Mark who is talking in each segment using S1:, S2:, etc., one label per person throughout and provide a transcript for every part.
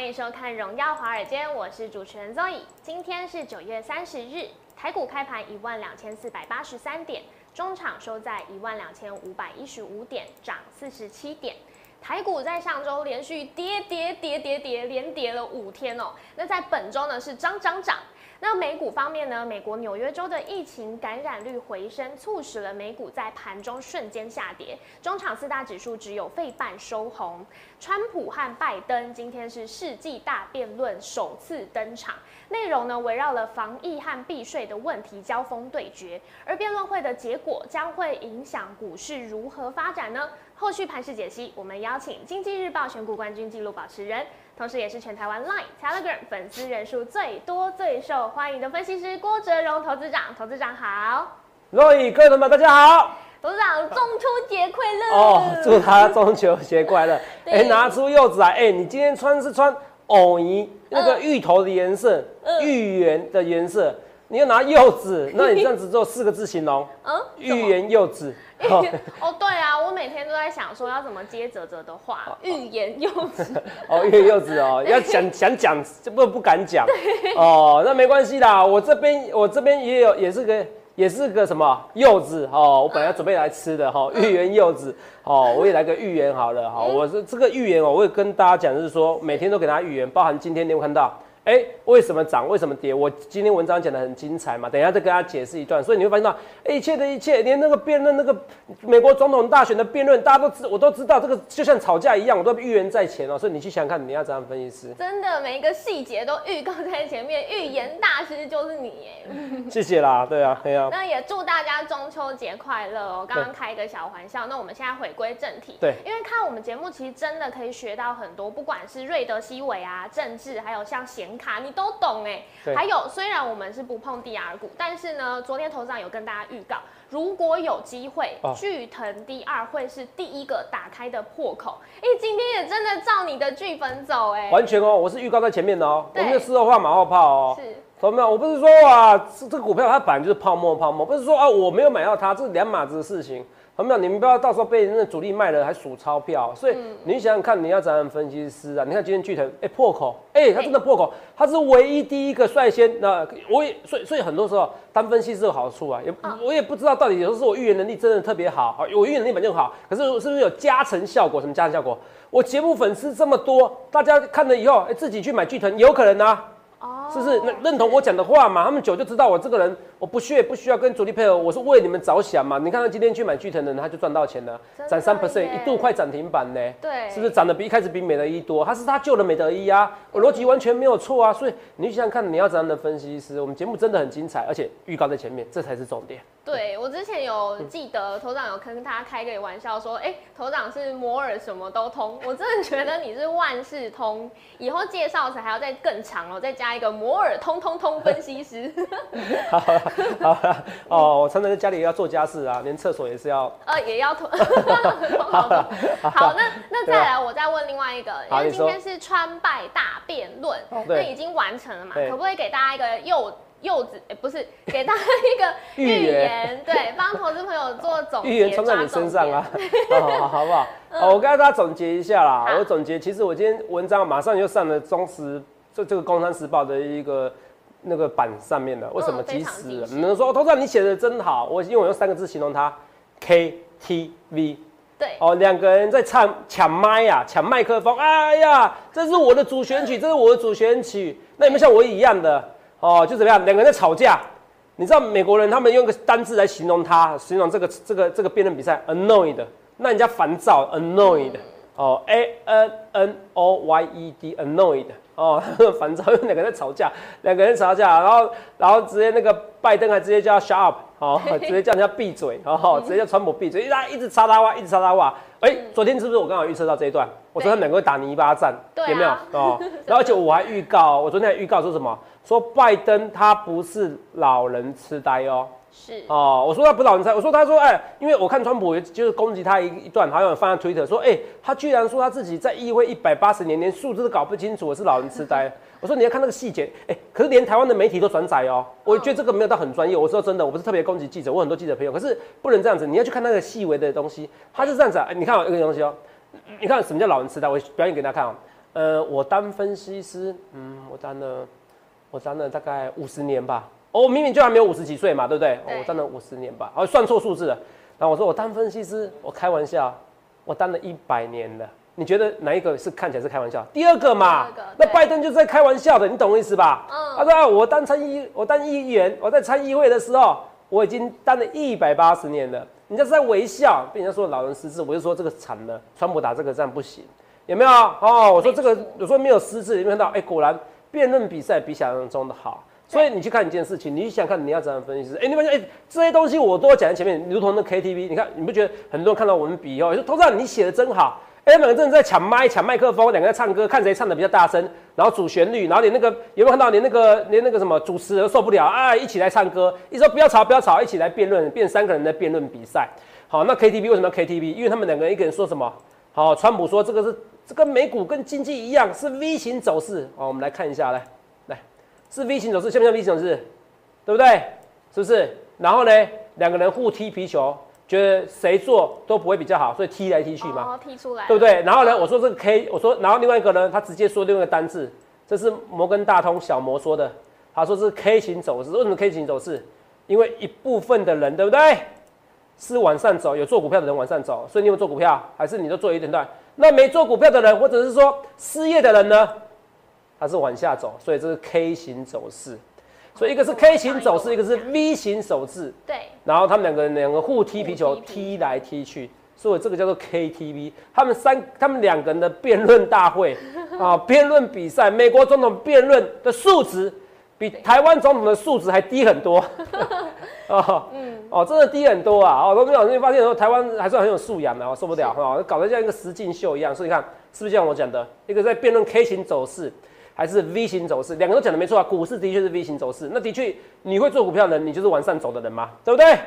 S1: 欢迎收看《荣耀华尔街》，我是主持人 Zoe。今天是九月三十日，台股开盘一万两千四百八十三点，中场收在一万两千五百一十五点，涨四十七点。台股在上周连续跌跌跌跌跌，连跌了五天哦。那在本周呢是涨涨涨。那美股方面呢？美国纽约州的疫情感染率回升，促使了美股在盘中瞬间下跌。中场四大指数只有费半收红。川普和拜登今天是世纪大辩论首次登场，内容呢围绕了防疫和避税的问题交锋对决。而辩论会的结果将会影响股市如何发展呢？后续盘势解析，我们邀请经济日报选股冠军纪录保持人。同时，也是全台湾 Line、Telegram 粉丝人数最多、最受欢迎的分析师郭哲荣投资长。投资长好，
S2: 若雨各位同们大家好。
S1: 董事长，中秋节快乐
S2: 哦！祝他中秋节快乐。哎，拿出柚子来。哎，你今天穿是穿藕泥那个芋头的颜色，芋圆的颜色。你要拿柚子，那你这样子做四个字形容？嗯，芋圆柚子。
S1: 哦，对啊，我每天都在想说要怎么接泽泽的话，欲言又止。
S2: 哦，欲言又止哦，要想想讲，就不不敢讲。哦，那没关系啦，我这边我这边也有，也是个也是个什么柚子哦，我本来准备来吃的哈，芋圆柚子哦，我也来个芋圆好了哈，我是这个芋圆哦，我会跟大家讲，就是说每天都给大家芋圆，包含今天你有看到。哎，为什么涨？为什么跌？我今天文章讲的很精彩嘛，等一下再跟大家解释一段。所以你会发现到，一切的一切，连那个辩论，那个美国总统大选的辩论，大家都知，我都知道，这个就像吵架一样，我都预言在前哦。所以你去想想看，你要怎样分析师？
S1: 真的，每一个细节都预告在前面，预言大师就是你耶。
S2: 谢谢啦，对啊，对啊。
S1: 那也祝大家中秋节快乐哦。刚刚开一个小玩笑，那我们现在回归正题。
S2: 对，
S1: 因为看我们节目，其实真的可以学到很多，不管是瑞德西韦啊，政治，还有像显卡，你都懂。哎，还有，虽然我们是不碰 D R 股，但是呢，昨天头上有跟大家预告，如果有机会，巨腾 DR 会是第一个打开的破口。哎，今天也真的照你的剧本走，哎，
S2: 完全哦，我是预告在前面的哦，我们的事后话马后炮哦，
S1: 是，
S2: 懂没有？我不是说啊，这这个股票它本来就是泡沫泡沫，不是说啊我没有买到它，这是两码子的事情。没有，你们不要到时候被那主力卖了还数钞票，所以你想想看，你要怎样分析师啊？你看今天巨腾，哎破口，哎它真的破口，它是唯一第一个率先。那我也所以所以很多时候单分析是有好处啊，也我也不知道到底有时候是我预言能力真的特别好，我预言能力本就好，可是是不是有加成效果？什么加成效果？我节目粉丝这么多，大家看了以后，哎自己去买巨腾，有可能啊。是不是认认同我讲的话嘛？他们久就知道我这个人，我不屑不需要跟主力配合，我是为你们着想嘛。你看他今天去买巨腾的人，他就赚到钱了，涨三 percent，一度快涨停板呢。
S1: 对，
S2: 是不是涨得比一开始比美德一多？他是他救了美德一啊，我逻辑完全没有错啊。所以你想想看，你要怎样的分析师？我们节目真的很精彩，而且预告在前面，这才是重点。
S1: 对我之前有记得头长有跟大家开个玩笑说，哎，头长是摩尔什么都通，我真的觉得你是万事通。以后介绍时还要再更长哦，再加一个摩尔通通通分析师。
S2: 好好哦，我常常在家里要做家事啊，连厕所也是要，
S1: 呃，也要通。好，好，那那再来，我再问另外一个，因为今天是川拜大辩论，那已经完成了嘛？可不可以给大家一个又？柚子，哎，不是，给大家一个 预言，对，帮投资朋友做总结。预
S2: 言冲在你身上啊，好，好不好？好，我跟大家总结一下啦。我总结，其实我今天文章马上就上了中时这这个《工商时报》的一个那个版上面了。为什么？及时？你能说，投资你写的真好。我因为我用三个字形容它，KTV。
S1: 对。
S2: 哦，两个人在唱抢麦呀，抢麦克风。哎呀，这是我的主选曲，这是我的主选曲。那有没有像我一样的？哦，就怎么样？两个人在吵架，你知道美国人他们用个单字来形容他，形容这个这个这个辩论比赛，annoyed，那人家烦躁，annoyed，哦，a n n o y e d，annoyed，哦，烦躁，两个人在吵架，两个人吵架，然后然后直接那个拜登还直接叫他 shut up，哦，直接叫人家闭嘴，哦，直接叫川普闭嘴，一直一直插他话，一直插他话。哎，昨天是不是我刚好预测到这一段？我说他们两个会打泥巴战，有没有？哦，然后而且我还预告，我昨天还预告说什么？说拜登他不是老人痴呆哦。
S1: 是
S2: 哦，我说他不老人才，我说他说哎，因为我看川普也就是攻击他一一段，好像放在推特说，哎，他居然说他自己在议会一百八十年连数字都搞不清楚，我是老人痴呆。我说你要看那个细节，哎，可是连台湾的媒体都转载哦，我觉得这个没有到很专业。我说真的，我不是特别攻击记者，我很多记者朋友，可是不能这样子，你要去看那个细微的东西，他是这样子啊，你看一个东西哦，你看什么叫老人痴呆，我表演给大家看哦。呃，我当分析师，嗯，我当了，我当了大概五十年吧。哦，明明就还没有五十几岁嘛，对不对？我当了五十年吧，哦，算错数字了。然后我说我当分析师，我开玩笑，我当了一百年了。你觉得哪一个是看起来是开玩笑？第二个嘛那拜登就是在开玩笑的，你懂我意思吧？
S1: 嗯
S2: 他说、啊、我当参议，我当议员，我在参议会的时候，我已经当了一百八十年了。人家是在微笑，被人家说老人失智，我就说这个惨了，川普打这个仗不行，有没有？哦，我说这个有时候没有失智，有没有看到？哎、果然辩论比赛比想象中的好。所以你去看一件事情，你去想看你要怎样分析。哎、你发现哎、这些东西我都讲在前面，如同那 KTV，你看你不觉得很多人看到我们比哦，说头上你写的真好。哎、两个真的在抢麦、抢麦克风，两个人唱歌，看谁唱的比较大声，然后主旋律，然后你那个有没有看到你那个连那个什么主持人受不了啊，一起来唱歌，一说不要吵不要吵，一起来辩论，变三个人的辩论比赛。好，那 KTV 为什么要 KTV？因为他们两个人一个人说什么？好，川普说这个是这跟美股跟经济一样是 V 型走势。好，我们来看一下，来来是 V 型走势，像不像 V 型走势？对不对？是不是？然后呢，两个人互踢皮球，觉得谁做都不会比较好，所以踢来踢去嘛。
S1: 哦，踢出来，
S2: 对不对？然后呢，我说这个 K，我说，然后另外一个呢，他直接说另外一个单字，这是摩根大通小摩说的，他说是 K 型走势。为什么 K 型走势？因为一部分的人，对不对？是往上走，有做股票的人往上走，所以你有做股票，还是你都做一点段？那没做股票的人，或者是说失业的人呢？他是往下走，所以这是 K 型走势。所以一个是 K 型走势，一个是 V 型走势。
S1: 对，
S2: 然后他们两个人两个互踢皮球，
S1: 踢
S2: 来踢去，所以这个叫做 KTV。他们三他们两个人的辩论大会 啊，辩论比赛，美国总统辩论的数值比台湾总统的数值还低很多。哦，嗯，哦，真的低很多啊！哦，罗明老师，你发现说台湾还算很有素养的我，受不了哦，搞得像一个实境秀一样。所以你看，是不是像我讲的，一个在辩论 K 型走势，还是 V 型走势，两个都讲的没错啊。股市的确是 V 型走势，那的确你会做股票的人，你就是往上走的人嘛，对不对？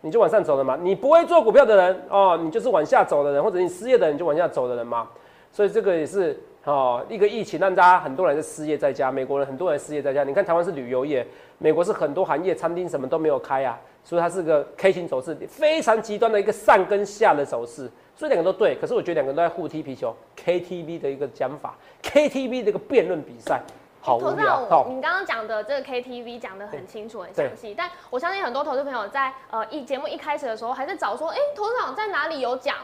S2: 你就往上走的嘛。你不会做股票的人哦，你就是往下走的人，或者你失业的人你就往下走的人嘛。所以这个也是哦，一个疫情让大家很多人是失业在家，美国人很多人失业在家。你看台湾是旅游业，美国是很多行业，餐厅什么都没有开啊，所以它是个 K 型走势，非常极端的一个上跟下的走势。所以两个都对，可是我觉得两个都在互踢皮球，KTV 的一个讲法，KTV 的一个辩论比赛，好无
S1: 投资
S2: 聊。
S1: 长，我你刚刚讲的这个 KTV 讲的很清楚、很详细，但我相信很多投资朋友在呃一节目一开始的时候还在找说，哎、投资长在哪里有讲？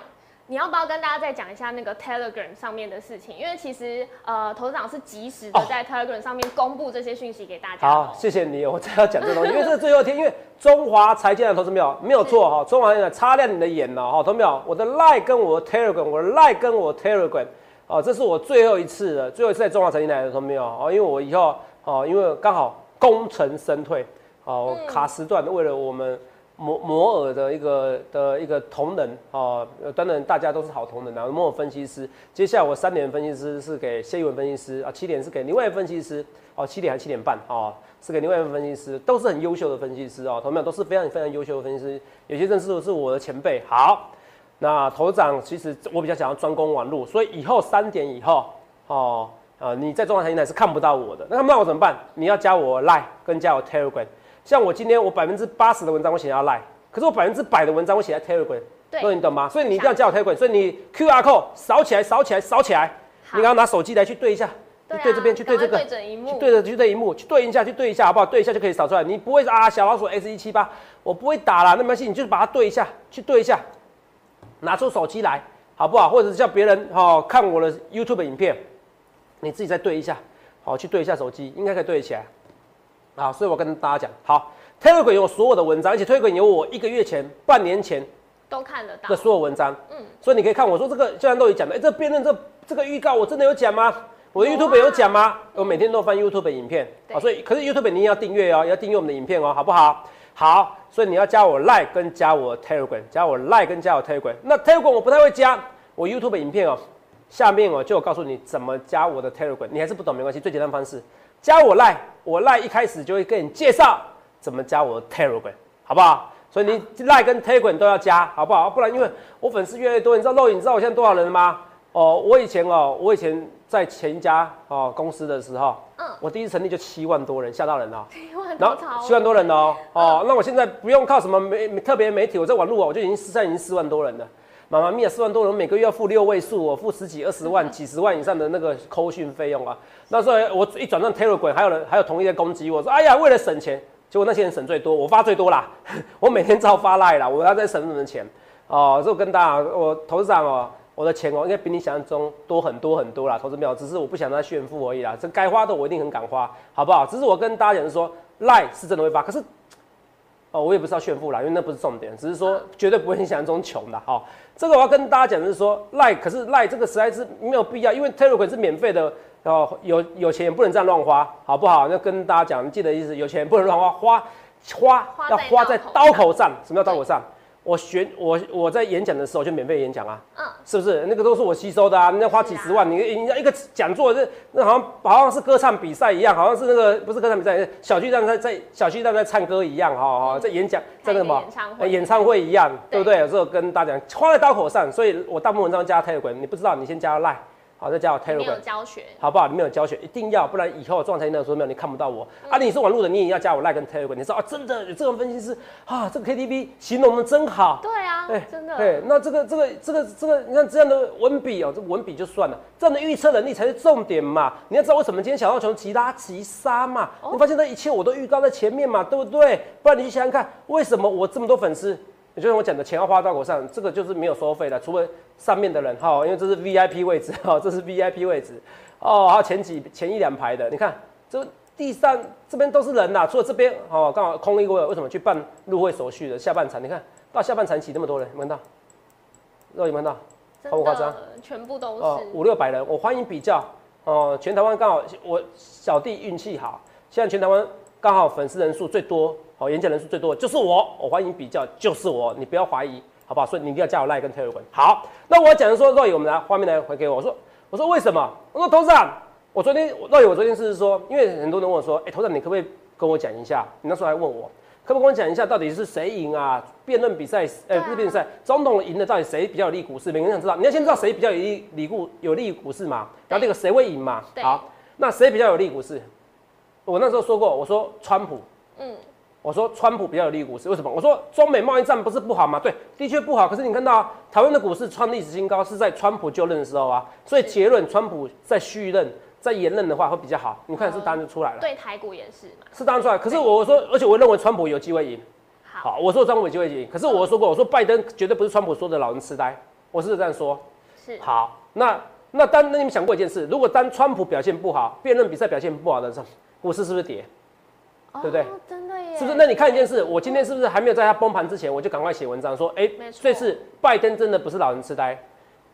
S1: 你要不要跟大家再讲一下那个 Telegram 上面的事情？因为其实呃，投资长是及时的
S2: 哦
S1: 在 Telegram 上面公布这些讯息给大家。
S2: 好，谢谢你，我才要讲这个东西，因为这是最后一天，因为中华财经的投资没有没有错哈，中华财经擦亮你的眼了哈，投资没有？我的 Line 跟我的 Telegram，我的 Line 跟我的 Telegram，哦，这是我最后一次了，最后一次在中华财经来的投资没有？哦，因为我以后哦，因为刚好功成身退，哦，
S1: 嗯
S2: 卡时段为了我们。摩摩尔的一个的一个同仁哦，呃当然大家都是好同仁然后。摩尔分析师，接下来我三点分析师是给谢一文分析师啊，七点是给另外一分析师哦，七点还七点半哦，是给另外一分析师，都是很优秀的分析师哦，同样都是非常非常优秀的分析师，有些认识的是我的前辈。好，那头长其实我比较想要专攻网路，所以以后三点以后哦，呃，你在中华财经台是看不到我的，那看不到我怎么办？你要加我 Line 跟加我 Telegram。像我今天我百分之八十的文章我写在 Line，可是我百分之百的文章我写在 Telegram，
S1: 对
S2: 所以你懂吗？所以你一定要加我 Telegram，所以你 QR code 扫起来，扫起来，扫起来，你刚刚拿手机来去对一下，
S1: 对啊
S2: 去对这边，去对这个
S1: 对准一幕，
S2: 去对着去对一幕，去对一下，去对一下，好不好？对一下就可以扫出来。你不会啊，小老鼠 S 一七八，我不会打啦，那没关系，你就把它对一下，去对一下，拿出手机来，好不好？或者是叫别人哦看我的 YouTube 影片，你自己再对一下，好，去对一下手机，应该可以对得起来。好，所以我跟大家讲，好，Telegram 有所有的文章，而且 Telegram 有我一个月前、半年前
S1: 都看得到
S2: 的。所有文章，
S1: 嗯
S2: 嗯，所以你可以看我说这个，就像都有讲的，哎、这辩论这这个预告我真的有讲吗？我的 YouTube 有讲吗？我每天都翻 YouTube 影片，
S1: 对
S2: 好，所以可是 YouTube 你也要订阅哦，要订阅我们的影片哦，好不好？好，所以你要加我 Like 跟加我 Telegram，加我 Like 跟加我 Telegram。那 Telegram 我不太会加，我 YouTube 影片哦，下面我就有告诉你怎么加我的 Telegram，你还是不懂没关系，最简单方式，加我 Line，我 Line 一开始就会跟你介绍怎么加我的 Telegram，好不好？所以你 Line 跟 Telegram 都要加，好不好？不然因为我粉丝越来越多，你知道肉影，你知道我现在多少人了吗？哦，我以前哦，我以前在前一家哦公司的时候，
S1: 嗯
S2: 我第一次成立就七万多人，吓到人了、
S1: 七万
S2: 然后
S1: 多超
S2: 七万多人哦，哦，那我现在不用靠什么媒特别媒体，我在网络啊，我就已经现在已经四万多人了。妈妈咪呀，四万多人每个月要付六位数，我付十几、二十万、几十万以上的那个扣讯费用啊。那时候我一转账 Telegram，还有人还有同意在攻击我说，哎呀，为了省钱，结果那些人省最多，我发最多啦，我每天照发赖啦，我要在省什么钱哦？就跟大家，我投资长哦，我的钱哦，应该比你想象中多很多很多啦，投资没有，只是我不想他炫富而已啦。这该花的我一定很敢花，好不好？只是我跟大家讲说，赖是真的会发，可是。哦，我也不是要炫富啦，因为那不是重点，只是说绝对不会你想象中穷的哈。这个我要跟大家讲的是说，赖可是赖这个实在是没有必要，因为 Telegram 是免费的哦，有有钱也不能这样乱花，好不好？那跟大家讲，记得意思，有钱不能乱花，花花要花在刀口上。什么叫刀口上？我学我我在演讲的时候就免费演讲啊，嗯，是不是？那个都是我吸收的啊，人家花几十万，你人家一个讲座，那那好像好像是歌唱比赛一样，好像是那个不是歌唱比赛，小巨蛋在在小巨蛋在唱歌一样，哈哈，在演讲在那什么演唱会一样，对不对？有时候跟大家讲花在刀口上，所以我大部分文章加 Telegram，你不知道你先加 Line。好，再加我 Telegram，
S1: 有教学，
S2: 好不好？里面有教学，一定要，不然以后状态那时候没有，你看不到我。啊，你是网络的，你也要加我 Like 跟 Telegram。你说啊，真的有这种分析师啊，这个 KTV 形容的真好。
S1: 对啊，哎，真的。
S2: 对，那这个这个这个这个，你看这样的文笔哦，这文笔就算了，这样的预测能力才是重点嘛。你要知道为什么今天小道琼急拉急杀嘛？你发现这一切我都预告在前面嘛，对不对？不然你去想想看，为什么我这么多粉丝？也就是我讲的钱要花到口上，这个就是没有收费的，除了上面的人哈，因为这是 VIP 位置哈，这是 VIP 位置哦，还有前几前一两排的，你看这地上这边都是人呐，除了这边哦，刚好空一个位，为什么去办入会手续的下半场？你看到下半场起那么多人，有看到？肉有看到？
S1: 夸不夸张？全部都是
S2: 五六百人，我欢迎比较哦，全台湾刚好我小弟运气好，现在全台湾刚好粉丝人数最多。哦，演讲人数最多的就是我，我欢迎比较，就是我，你不要怀疑，好不好？所以你一定要加我 line 跟 Telegram。好，那我讲的说若雨，我们来画面来回给我，我说，我说为什么？我说董事长，我昨天若雨，我昨天是说，因为很多人问我说，哎，董事长，你可不可以跟我讲一下？你那时候还问我，可不可以跟我讲一下，到底是谁赢啊？辩论比赛，呃，不是辩论赛，总统赢的到底谁比较有利股市？每个人想知道，你要先知道谁比较有利利股有利股市嘛？然后这个谁会赢嘛？好，那谁比较有利股市？我那时候说过，我说川普，嗯。我说川普比较有利股市，为什么？我说中美贸易战不是不好吗？对，的确不好。可是你看到台湾的股市创历史新高，是在川普就任的时候啊。所以结论，川普在续任、在延任的话会比较好。你看是答案就出来了。
S1: 对台股也是嘛。
S2: 是答案出来。可是我说，而且我认为川普有机会赢。
S1: 好，
S2: 我说川普有机会赢。可是我说过，我说拜登绝对不是川普说的老人痴呆。我是这样说。
S1: 是。
S2: 好，那那当那你们想过一件事，如果当川普表现不好，辩论比赛表现不好的时候，股市是不是跌？对不对？
S1: 真的耶！
S2: 是不是？那你看一件事，我今天是不是还没有在他崩盘之前，我就赶快写文章说，哎，这次拜登真的不是老人痴呆，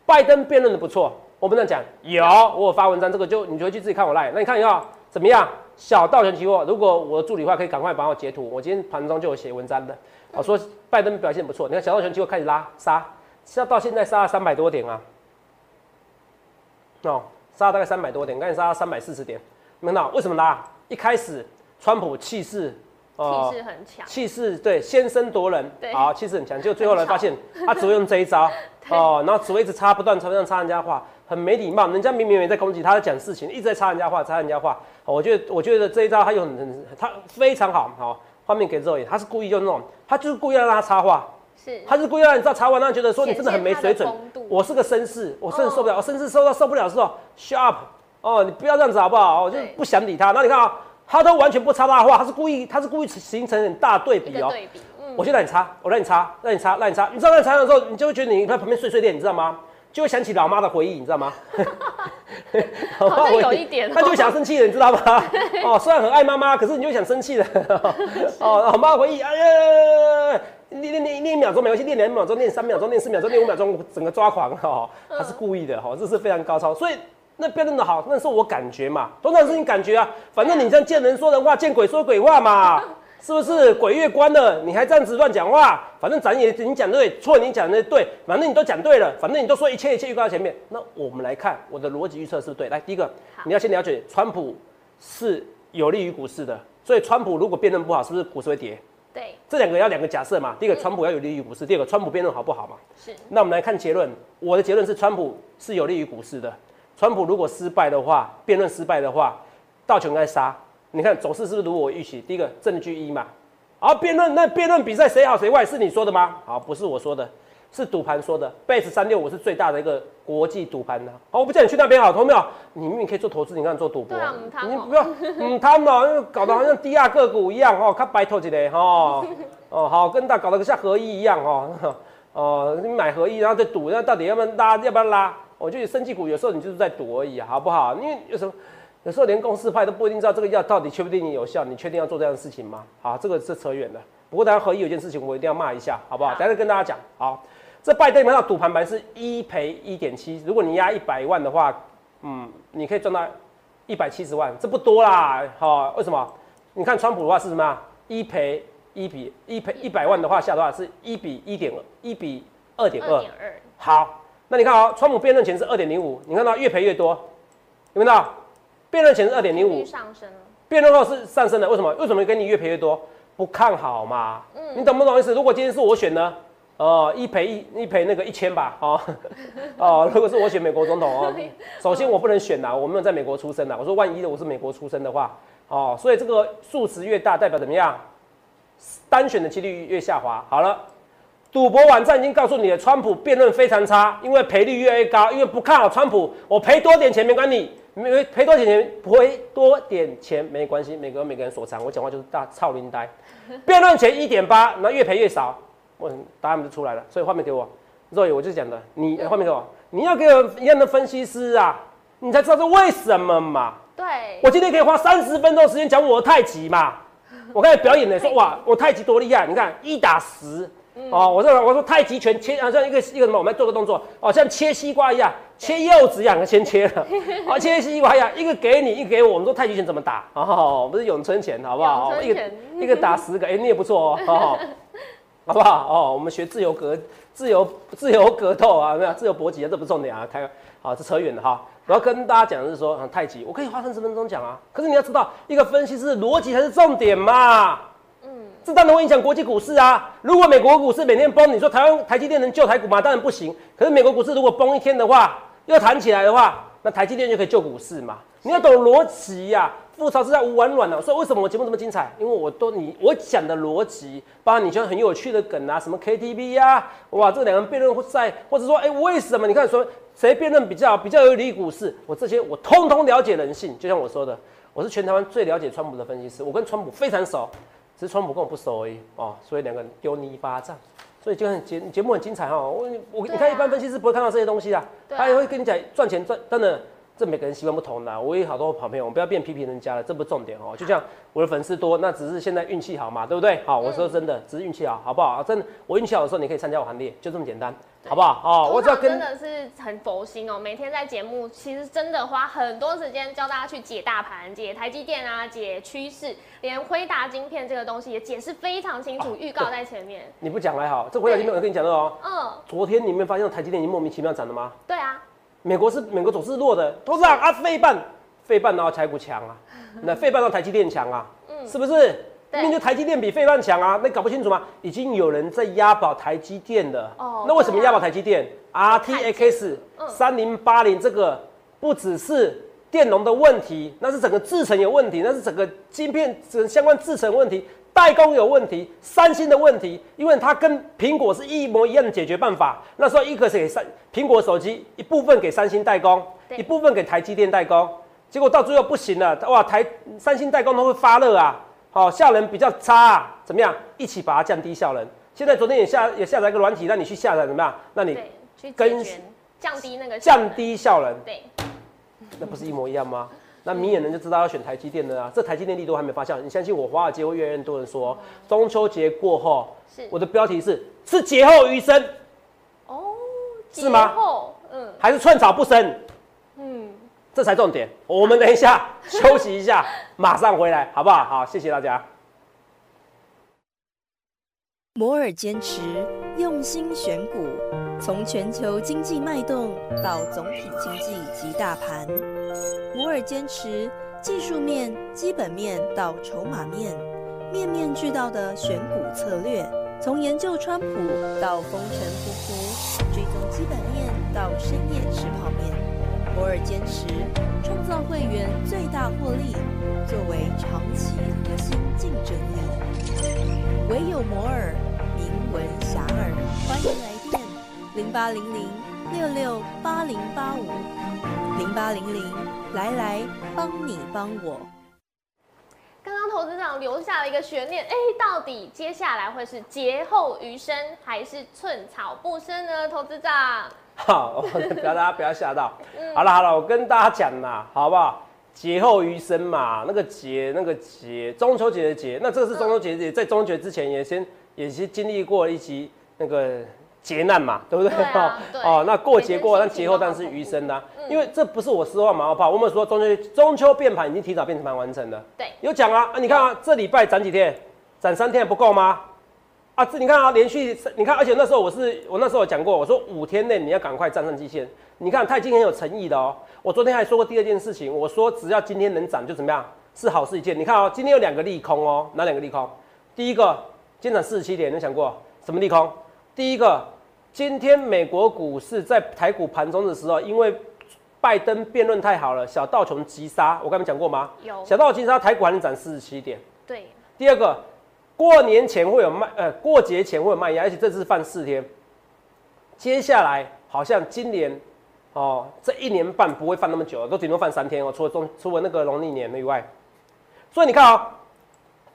S2: 拜登辩论的不错。我不能讲有，我有发文章，这个就你回去自己看我来。那你看一下怎么样？小道权期货，如果我的助理的话，可以赶快帮我截图。我今天盘中就有写文章的，我说拜登表现不错。你看小道权期货开始拉杀，杀到现在杀了三百多点啊，哦，杀了大概三百多点，刚才杀了三百四十点，看到为什么拉？一开始。川普气势，
S1: 气势很强，
S2: 气势对，先声夺人，好，气势很强。结果最后来发现，他只会用这一招，哦，然后只会一直插，不断插，不断插人家话，很没礼貌。人家明明没在攻击，他在讲事情，一直在插人家话，插人家话。我觉得，我觉得这一招他有很很，他非常好。好，画面给肉眼，他是故意用那种，他就是故意让他插话，
S1: 是，
S2: 他是故意让你知道插完，让觉得说你真的很没水准。我是个绅士，我甚至受不了，我绅士受到受不了的时候，shut up，哦，你不要这样子好不好？我就不想理他。那你看啊。他都完全不插他的话，他是故意，他是故意形成很大对比哦。
S1: 对比，嗯，
S2: 我先让你插，我让你插，让你插，让你插。你知道让你插的时候，你就会觉得你在旁边碎碎念，你知道吗？就会想起老妈的回忆，你知道吗？
S1: 好像有一点，
S2: 他就想生气了，你知道吗？哦，虽然很爱妈妈，可是你就想生气了。哦，老妈回忆，哎呀，练练练练一秒钟没关系，练两秒钟，练三秒钟，练四秒钟，练五秒钟，整个抓狂哈，他是故意的哈，这是非常高超，所以。那辩论的好，那是我感觉嘛，通常是你感觉啊。反正你这样见人说人话，见鬼说鬼话嘛，是不是？鬼月关了，你还这样子乱讲话，反正咱也你讲对，错你讲的对，反正你都讲对了，反正你都说一切一切预告在前面。那我们来看我的逻辑预测是不是对？来，第一个，你要先了解，川普是有利于股市的，所以川普如果辩论不好，是不是股市会跌？
S1: 对，
S2: 这两个要两个假设嘛。第一个，川普要有利于股市；第二个，川普辩论好不好嘛？
S1: 是。
S2: 那我们来看结论，我的结论是川普是有利于股市的。川普如果失败的话，辩论失败的话，道琼该杀。你看走势是不是如我预期？第一个证据一嘛，好，辩论那辩论比赛谁好谁坏是你说的吗？好，不是我说的。是赌盘说的，base 三六五是最大的一个国际赌盘的。好，我不叫你去那边好，同没有？你明明可以做投资，你看做赌博，
S1: 你
S2: 不要，嗯，贪哦，搞得好像低价个股一样哦，看白头起来哈，哦，好，跟大搞得像合一一样哦，哦，你买合一然后再赌，那到底要不要拉，要不要拉？我觉得生技股有时候你就是在赌而已，好不好？因为有什么？有时候连公司派都不一定知道这个药到底确不确定有效，你确定要做这样的事情吗？好，这个是扯远了。不过大家合一有件事情，我一定要骂一下，好不好？等下跟大家讲。好，这拜登上赌盘盘是一赔一点七，如果你压一百万的话，嗯，你可以赚到一百七十万，这不多啦。好，为什么？你看川普的话是什么？一赔一比一赔一百万的话下的话是一比一点二，一比二点二。好，那你看啊，川普辩论前是二点零五，你看到越赔越多，有没有？辩论前是二点零五，
S1: 上升了。
S2: 辩论后是上升的，为什么？为什么跟你越赔越多？不看好嘛？嗯，你懂不懂意思？如果今天是我选呢？哦，一赔一，一赔那个一千吧，哦，哦，如果是我选美国总统哦，首先我不能选呐，我没有在美国出生呐。我说万一的我是美国出生的话，哦，所以这个数值越大，代表怎么样？单选的几率越下滑。好了，赌博网站已经告诉你了，川普辩论非常差，因为赔率越来越高，因为不看好川普，我赔多点钱没关系。没赔多点钱，赔多点钱没关系，每个人每个人所长。我讲话就是大操林呆。辩论前一点八，那越赔越少，我答案就出来了。所以画面给我，若雨，我就讲的，你画面给我，你要给我一样的分析师啊，你才知道是为什么嘛。
S1: 对，
S2: 我今天可以花三十分钟时间讲我的太极嘛。我刚才表演的说，哇，我太极多厉害，你看一打十。哦，我说我说太极拳切啊，像一个一个什么，我们做个动作哦，像切西瓜一样，切柚子一样，先切了，哦，切西瓜一样，一个给你，一个给我。我们说太极拳怎么打？哦，不是咏春拳，好不好？
S1: 一个
S2: 一个打十个，哎，你也不错哦，好 好不好？哦，我们学自由格自由自由格斗啊，没有自由搏击啊，这不重点啊，开好，这扯远了哈。我要跟大家讲的是说，太极我可以花三十分钟讲啊，可是你要知道，一个分析师逻辑才是重点嘛。这当然会影响国际股市啊！如果美国股市每天崩，你说台湾台积电能救台股吗？当然不行。可是美国股市如果崩一天的话，又弹起来的话，那台积电就可以救股市嘛？你要懂逻辑呀！覆巢之下无完卵啊！所以为什么我节目这么精彩？因为我都你我讲的逻辑，包括你觉得很有趣的梗啊，什么 KTV 呀，哇，这两个人辩论赛，或者说，哎，为什么？你看说谁辩论比较比较有利股市？我这些我通通了解人性，就像我说的，我是全台湾最了解川普的分析师，我跟川普非常熟。只是川普跟我不熟而已哦，所以两个人丢你一巴掌，所以就很节节目很精彩哈。我我你看一般分析师不会看到这些东西啊，他也会跟你讲赚钱赚，真的。这每个人习惯不同的，我有好多好朋友，我们不要变批评人家了，这不重点哦。就像我的粉丝多，那只是现在运气好嘛，对不对？好，我说真的，只是运气好，好不好？真的，我运气好的时候，你可以参加我行列，就这么简单，好不好？
S1: 哦，我知道真的是很佛心哦，每天在节目，其实真的花很多时间教大家去解大盘、解台积电啊、解趋势，连辉达晶片这个东西也解释非常清楚，预告在前面。
S2: 你不讲还好，这辉达晶片我跟你讲的哦。嗯。昨天你没发现台积电已经莫名其妙涨了吗？
S1: 对啊。
S2: 美国是美国走势弱的，都是啊，费半费半然后台股强啊，那费半让台积电强啊，是不是？明就台积电比费半强啊，那搞不清楚吗？已经有人在押宝台积电了，哦，那为什么押宝台积电？RTX 三零八零这个不只是电容的问题，那是整个制程有问题，那是整个晶片整相关制程问题。代工有问题，三星的问题，因为它跟苹果是一模一样的解决办法。那时候一个是给三苹果手机一部分给三星代工，一部分给台积电代工，结果到最后不行了，哇，台三星代工都会发热啊，好效能比较差，怎么样？一起把它降低效能。现在昨天也下也下载一个软体，让你去下载怎么样？那你
S1: 跟降低那个
S2: 降低效能，
S1: 对，
S2: 那不是一模一样吗？那明眼人就知道要选台积电的啊，这台积电力度还没发酵。你相信我，华尔街会越来越多人说，中秋节过后，是我的标题是是劫后余生，哦，是吗？嗯，还是寸草不生，嗯，这才重点。我们等一下休息一下，马上回来，好不好？好，谢谢大家。
S3: 摩尔坚持用心选股，从全球经济脉动到总体经济及大盘，摩尔坚持技术面、基本面到筹码面，面面俱到的选股策略。从研究川普到风尘仆仆，追踪基本面到深夜吃泡面，摩尔坚持创造会员最大获利，作为长期核心竞争力。唯有摩尔。闻遐迩，欢迎来电。零八零零六六八零八五零八零零来来帮你帮我。
S1: 刚刚投资长留下了一个悬念，哎，到底接下来会是劫后余生还是寸草不生呢？投资长，
S2: 好，不要大家不要吓到。好了好了，我跟大家讲啦，好不好？劫后余生嘛，那个劫那个劫，中秋节的劫，那这个是中秋节节，在中秋节之前也先也是经历过一集那个劫难嘛，对不对？
S1: 对啊对
S2: 哦，那过节过，
S1: 每天心情
S2: 那劫后当然是余生啦、
S1: 嗯
S2: 因为这不是我失望马后炮，我们说中秋中秋变盘已经提早变盘完成了。
S1: 对，
S2: 有讲啊，啊，你看啊，这礼拜涨几天？涨三天还不够吗？啊，这你看啊，连续你看，而且那时候我是我那时候有讲过，我说五天内你要赶快站上季线。你看，他已经很有诚意的哦。我昨天还说过第二件事情，我说只要今天能涨就怎么样，是好事一件。你看哦，今天有两个利空哦，哪两个利空？第一个，今天涨四十七点，你想过什么利空？第一个，今天美国股市在台股盘中的时候，因为拜登辩论太好了，小道琼急杀，我刚才讲过吗？
S1: 有
S2: 小道琼急杀，台股还能涨四十七点。
S1: 对，
S2: 第二个，过年前会有卖，呃，过节前会有卖压，而且这次放四天。接下来好像今年，哦，这一年半不会放那么久，都顶多放三天哦，除了中除了那个农历年以外。所以你看啊、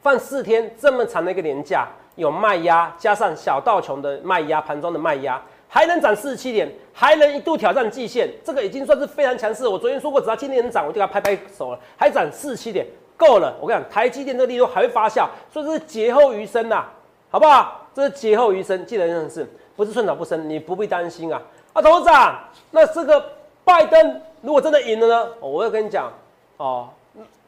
S2: 放四天这么长的一个年假，有卖压，加上小道琼的卖压，盘中的卖压，还能涨四十七点，还能一度挑战季线，这个已经算是非常强势。我昨天说过，只要今天能涨，我就给它拍拍手了，还涨四十七点，够了。我跟你讲，台积电这个利润还会发酵，所以这是劫后余生呐、好不好？这是劫后余生，记得认识，不是寸草不生，你不必担心啊。啊，董事长，那这个拜登如果真的赢了呢？我要跟你讲，哦，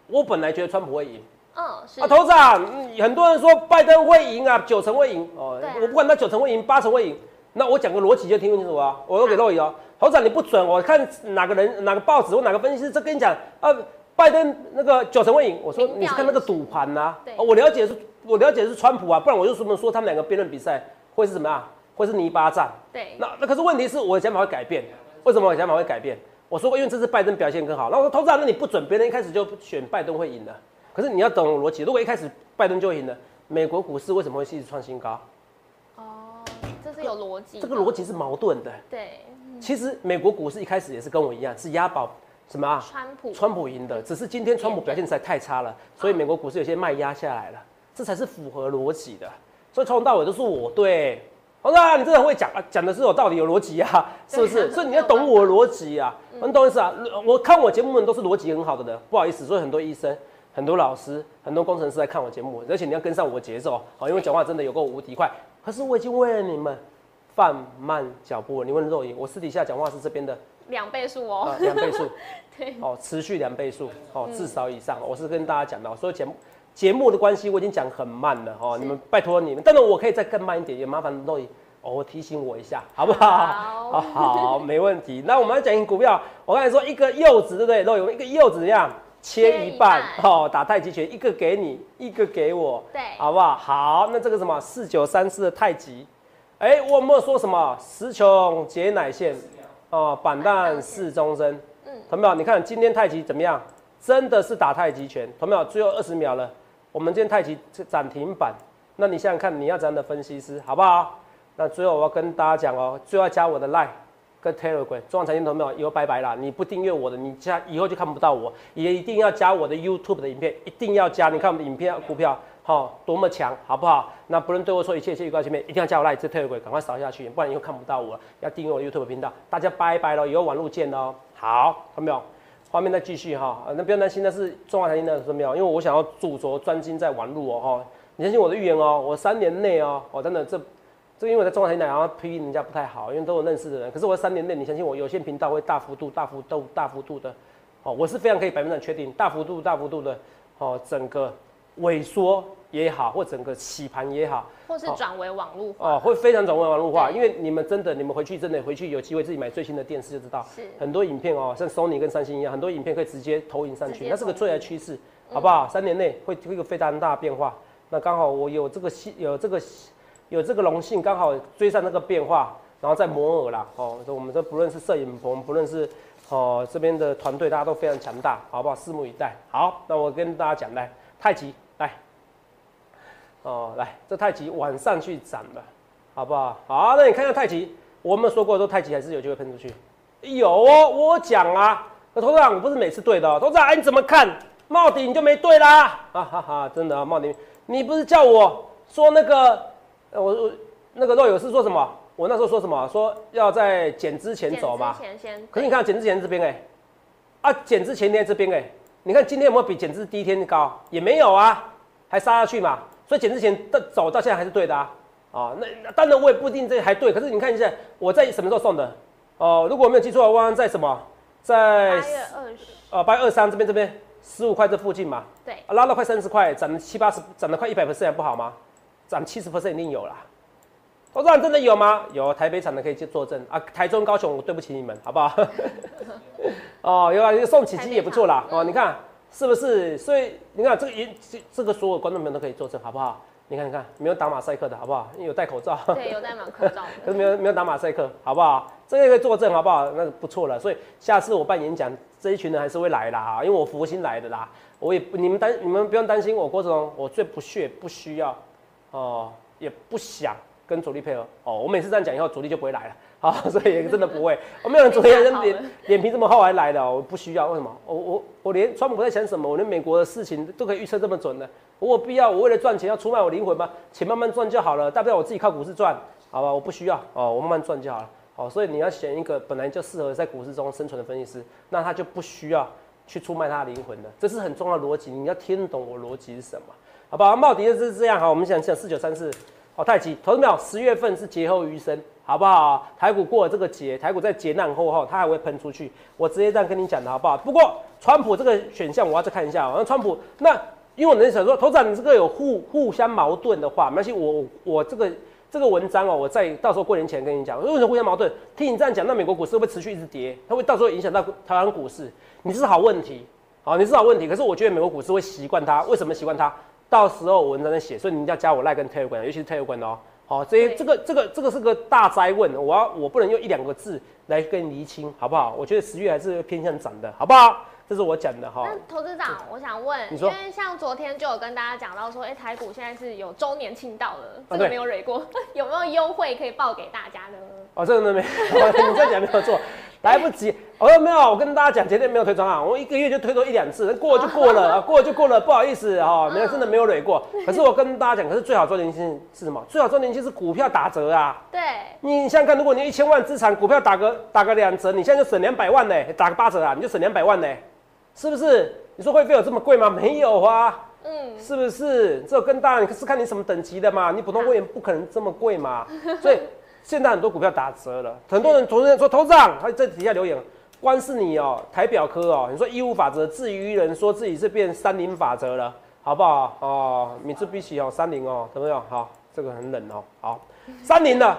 S2: 我本来觉得川普会赢。
S1: 嗯，是
S2: 啊，，头子啊，嗯很多人说拜登会赢啊，九成会赢哦
S1: 啊。
S2: 我不管他九成会赢，八成会赢，那我讲个逻辑就听清楚啊。我都给肉姨哦，头子啊你不准，我看哪个人、哪个报纸或哪个分析师，这跟你讲啊，拜登那个九成会赢。我说你是看那个赌盘呐我了解是，我了解是川普啊，不然我就说说他们两个辩论比赛会是什么啊？会是泥巴战。
S1: 对，
S2: 那那可是问题是我的想法会改变，为什么我的想法会改变？我说过，因为这次拜登表现更好。那我说，头子啊，那你不准，别人一开始就选拜登会赢的。可是你要懂逻辑，如果一开始拜登就赢了，美国股市为什么会一直创新高？
S1: 哦，这是有逻辑，
S2: 这个逻辑是矛盾的。
S1: 对，
S2: 其实美国股市一开始也是跟我一样，是押宝什么啊？
S1: 川普，
S2: 川普赢的，只是今天川普表现实在太差了，所以美国股市有些卖压下来了，这才是符合逻辑的。所以从头到尾都是我对，好啦，你真的很会讲啊，讲的是有道理、有逻辑啊，是不是？所以你要懂我的逻辑啊，你懂意思啊？我看我节目的人都是逻辑很好的人，不好意思，所以很多医生、很多老师、很多工程师在看我节目，而且你要跟上我节奏，好，因为讲话真的有够无敌快。可是我已经为了你们放慢脚步了。你问肉眼，我私底下讲话是这边的
S1: 两倍数
S2: 啊
S1: 哦，
S2: 两倍速。
S1: 对，
S2: 哦，持续两倍数哦，至少以上。我是跟大家讲的，所以节目节目的关系，我已经讲很慢了哦。你们拜托你们，但是我可以再更慢一点，也麻烦肉眼哦提醒我一下，好不好？
S1: 好
S2: 好 好，没问题。那我们要讲一个股票，我刚才说一个柚子，对不对？肉眼一个柚子怎样？切一半
S1: 切一半
S2: 哦，打太极拳，一个给你，一个给我，
S1: 对
S2: 好不好？好，那这个什么四九三四的太极，哎、我有没有说什么十穷解乃现？哦，板蛋四中生，
S1: 嗯
S2: 同没有？你看今天太极怎么样？真的是打太极拳，同没有？最后二十秒了，我们今天太极涨停板，那你想想看，你要怎样的分析师，好不好？那最后我要跟大家讲哦，最后要加我的 line 跟 Telegram，中网财经同没有？以后拜拜啦！你不订阅我的，你加以后就看不到我，也一定要加我的 YouTube 的影片，一定要加。你看我们的影片股票，好、多么强，好不好？那不论对我说一切，一切预告前面一定要加我 line 这 Telegram，赶快扫下去，不然以后看不到我。要订阅我的 YouTube 频道，大家拜拜喽，以后网路见喽。好，看到没有？画面再继续哈、那不用担心，那是中华财经的什么没有？因为我想要主轴专精在网路哦哈。你相信我的预言哦，我三年内哦，我真的这这因为我在中华台南，然后批人家不太好，因为都有认识的人。可是我三年内，你相信我，有线频道会大幅度、大幅度、大幅度的，哦，我是非常可以百分之百确定，大幅度、大幅度的，哦，整个萎缩也好，或整个洗盘也好，
S1: 或是转为网络化，
S2: 哦，会非常转为网络化，因为你们真的，你们回去真的回去有机会自己买最新的电视就知道，
S1: 是
S2: 很多影片哦，像 Sony 跟三星一样，很多影片可以直接投影上去，那是个
S1: 投
S2: 最来趋势，好不好？三年内会会有非常大的变化。那刚好我有这个幸有这个有这个荣幸，刚好追上那个变化，然后再摩尔啦，哦，我们这不论是摄影棚，不论是哦这边的团队，大家都非常强大，好不好？拭目以待。好，那我跟大家讲，来太极来。哦，来，这太极晚上去涨了，好不好？好，那你看一下太极，我们说过说太极还是有机会喷出去，有哦，我讲啊，那头长我不是每次对的、哦，头长哎你怎么看？帽顶就没对啦，啊哈哈，真的啊，帽顶，你不是叫我说那个，呃我我那个肉友是说什么？我那时候说什么？说要在减之前走嘛
S1: 之。前先，
S2: 可是你看减之前这边哎、啊减之前天这边哎、你看今天有没有比减之第一天高？也没有啊，还杀下去嘛。所以减之前的走到现在还是对的啊。啊，那那当然我也不一定这还对，可是你看一下我在什么时候送的？哦、如果我没有记错的话，在什么？在
S1: 八月二十，
S2: 呃八月二三这边这边十五块这附近嘛，
S1: 对，
S2: 啊拉了快三十块，涨了七八十，涨了快一百 percent 还不好吗？涨七十 percent 一定有啦。投资人真的有吗？有，台北厂的可以去作证啊。台中、高雄，我对不起你们，好不好？哦，有啊，宋启基也不错啦。哦，你看是不是？所以你看这个也这这个所有观众朋友都可以作证，好不好？你看，你看，没有打马赛克的好不好？因为有戴口罩。
S1: 对，有戴满口罩
S2: 可。是没有没有打马赛克，好不好？这个可以作证，好不好？那个不错了。所以下次我办演讲，这一群人还是会来啦，因为我福星来的啦。我也你们担你们不用担心我郭子龙，我最不屑不需要哦、也不想跟主力配合哦。我每次这样讲以后，主力就不会来了。好，所以也真的不会。我、没有人主力脸脸皮这么厚还来的哦，我不需要。为什么？我我我连川普在想什么，我连美国的事情都可以预测这么准的。我有必要我为了赚钱要出卖我灵魂吗？钱慢慢赚就好了，大不了我自己靠股市赚，好吧？我不需要哦，我慢慢赚就好了。哦，所以你要选一个本来就适合在股市中生存的分析师，那他就不需要去出卖他的灵魂的，这是很重要的逻辑，你要听懂我逻辑是什么，好不好？茂迪就是这样哈，我们想想四九三四，好太极，投资秒十月份是劫后余生，好不好？台股过了这个劫，台股在劫难后哈，它还会喷出去，我直接这样跟你讲的好不好？不过川普这个选项我要再看一下哦，那川普那因为我能想说，头长你这个有互互相矛盾的话，没关系，我我这个。这个文章哦，我在到时候过年前跟你讲，为什么互相矛盾？听你这样讲，那美国股市会不会持续一直跌？它会到时候影响到台湾股市，你是好问题，好，你是好问题。可是我觉得美国股市会习惯它，为什么习惯它？到时候我文章在写，所以你一定要加我赖跟 Telegram，尤其是 Telegram 哦。好，这些
S1: 对
S2: 这个这个这个是个大灾问，我要我不能用一两个字来跟你厘清，好不好？我觉得十月还是偏向涨的，好不好？这是我讲的哈。
S1: 那投资长，我想问，因
S2: 你说
S1: 为像昨天就有跟大家讲到说，哎、台股现在是有周年庆到了，这个没有蕊过，有没有优惠可以报给大家呢？
S2: 哦，这个都没，你这讲没有错，来不及。哦，没有，我跟大家讲，绝对没有推专案，我一个月就推多一两次，过了就过了，啊 过了就过了，不好意思哈，没有，真的没有累过。可是我跟大家讲，可是最好周年庆是什么？最好周年庆是股票打折啊。
S1: 对，
S2: 你想想看，如果你一千万资产，股票打个打个两折，你现在就省两百万呢，打个八折啊，你就省两百万呢，是不是？你说会费有这么贵吗？没有啊。
S1: 嗯，
S2: 是不是？这跟大家是看你什么等级的嘛，你普通会员不可能这么贵嘛，所以现在很多股票打折了，很多人昨天说头涨，他在底下留言，光是你哦、台表科哦、你说义务法则，至于人说自己是变三零法则了，好不好？哦，米兹比奇哦，三零哦，有没有？好，这个很冷哦、好，三零的。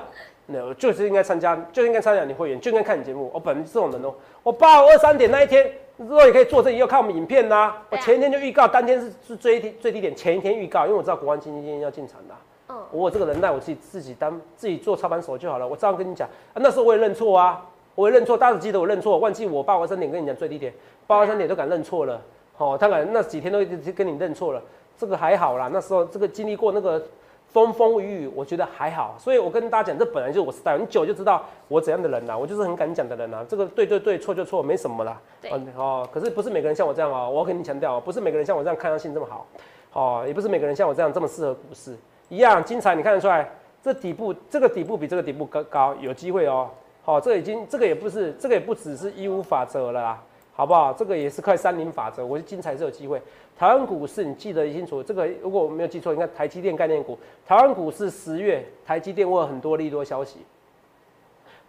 S2: 那我就是应该参加，就应该参加你会员，就应该看你节目。我本来是这种人哦、我八五二三点那一天，若也可以坐这里，又看我们影片呐、我前一天就预告，当天是是最低最低点，前一天预告，因为我知道国安基金要进场的啊、
S1: 嗯，
S2: 我有这个能耐，我自己自己当自己做操盘手就好了。我这样跟你讲，啊、那时候我也认错啊，我也认错，大家只记得我认错，忘记我八五二三点跟你讲最低点，八五二三点都敢认错了，哦，他敢那几天都一直跟你认错了，这个还好啦，那时候这个经历过那个风风雨雨，我觉得还好，所以我跟大家讲，这本来就是我 style，你久就知道我怎样的人啦、我就是很敢讲的人啦、这个对对对，错就错，没什么啦。
S1: 对。
S2: 嗯哦，可是不是每个人像我这样哦，我要跟你强调哦，不是每个人像我这样抗压性这么好，哦，也不是每个人像我这样这么适合股市，一样精彩，你看得出来，这底部这个底部比这个底部高高，有机会哦。好、这已经这个也不是，这个也不只是义务法则了啦，好不好？这个也是快三零法则，我觉得精彩是有机会。台湾股市你记得清楚，这个如果我没有记错，应该台积电概念股，台湾股市十月台积电会有很多利多消息。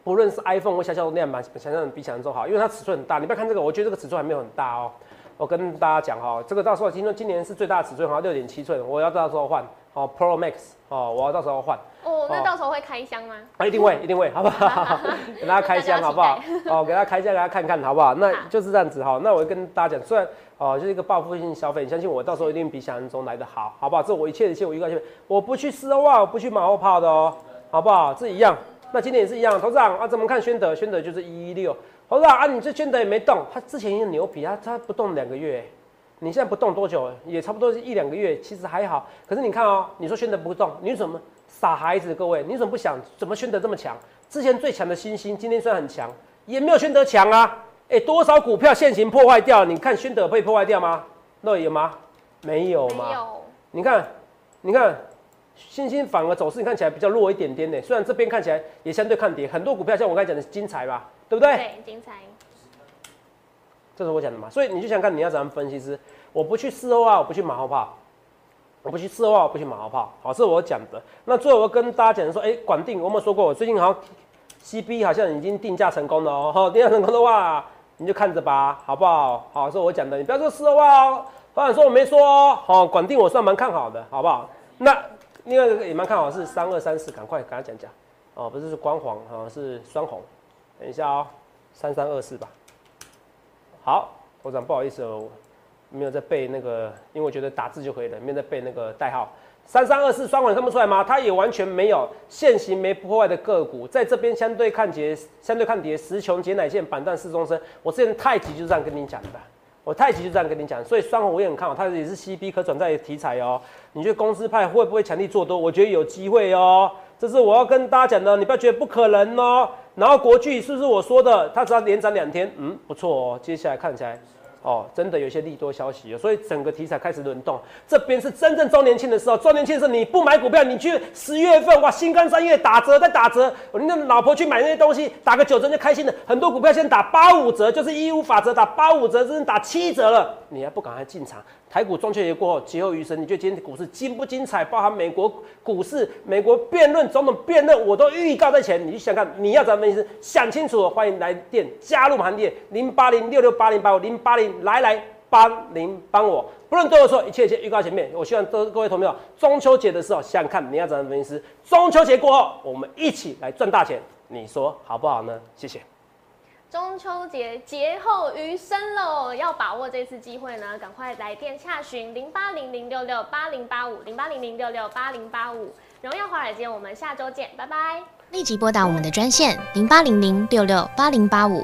S2: 不论是 iPhone 或销售量嘛，想象比想象中好，因为它尺寸很大。你不要看这个，我觉得这个尺寸还没有很大哦。我跟大家讲哈，这个到时候听说今年是最大的尺寸，好像六点七寸，我要到时候换哦 Pro Max 哦，我要到时候换。
S1: 哦，那
S2: 哦
S1: 到时候会开箱吗？
S2: 啊，一定会，一定会，好不好？给大家开箱，好不好？哦，给大家开箱，给大家看看，好不好？那就是这样子哈。那我跟大家讲，虽然哦，就是一个报复性消费，你相信我，到时候一定比想象中来的好，好不好？这我一切一切我预告前面，我不去丝袜，我不去马后炮的哦，好不好？这一样。那今年也是一样，头长啊，怎么看宣德？宣德就是一一六，头长啊，你这宣德也没动，他之前也牛皮，他他不动两个月。你现在不动多久？也差不多是一两个月，其实还好。可是你看哦，你说宣德不动，你怎么傻孩子？各位，你怎么不想？怎么宣德这么强？之前最强的星星，今天虽然很强，也没有宣德强啊。哎，多少股票现行破坏掉？你看宣德被破坏掉吗？那有吗？没有吗？
S1: 没有。
S2: 你看，你看，星星反而走势你看起来比较弱一点点呢。虽然这边看起来也相对看跌，很多股票像我刚才讲的精彩吧，对不对？
S1: 对，精彩。
S2: 这是我讲的嘛，所以你就想看你要怎样分析师，我不去事后啊，我不去马后炮，我不去事后啊，我不去马后炮，好，这是我讲的。那最后我跟大家讲说，哎，管定我们说过，我最近好像 CB 好像已经定价成功了哦，哈，定价成功的话，你就看着吧，好不好？好，是我讲的，你不要说事后啊，老板说我没说哦，好，管定我算蛮看好的，好不好？那另外一个也蛮看好是三二三四，赶快跟他讲讲，哦，不是是光黄，哦，是双红，等一下哦，三三二四吧。好，头长不好意思哦，没有在背那个，因为我觉得打字就可以了，没有在背那个代号。三三二四双管看不出来吗？它也完全没有现行没破坏的个股，在这边相对看跌，相对看跌，十穷解奶线板段四中生，我之前太极就是这样跟你讲的，我太极就这样跟你讲，所以双红我也很看好，它也是 CB 可转债的题材哦。你觉得公司派会不会强力做多？我觉得有机会哦。这是我要跟大家讲的，你不要觉得不可能哦。然后国巨是不是我说的？它只要连涨两天，嗯，不错哦。接下来看起来，哦，真的有些利多消息哦，所以整个题材开始轮动。这边是真正周年庆的时候，周年庆的时候你不买股票，你去十月份哇，新干三月打折再打折，你的老婆去买那些东西，打个九折就开心了。很多股票现在打八五折，就是义务法则打八五折，甚至打七折了，你还不赶快进场？台股中秋节过后，劫后余生，你觉得今天股市精不精彩？包含美国股市、美国辩论、总统辩论，我都预告在前。你去想看，你要怎么分析？想清楚，欢迎来电加入盘店零八零六六八零八五零八零来来帮您帮我，不论对我错，一切一切预告前面。我希望各各位同学中秋节的时候想想看，你要怎么分析？中秋节过后，我们一起来赚大钱，你说好不好呢？谢谢。
S1: 中秋节劫后余生喽，要把握这次机会呢，赶快来电洽询零八零零六六八零八五零八零零六六八零八五。荣耀华尔街，我们下周见，拜拜。
S4: 立即拨打我们的专线零八零零六六八零八五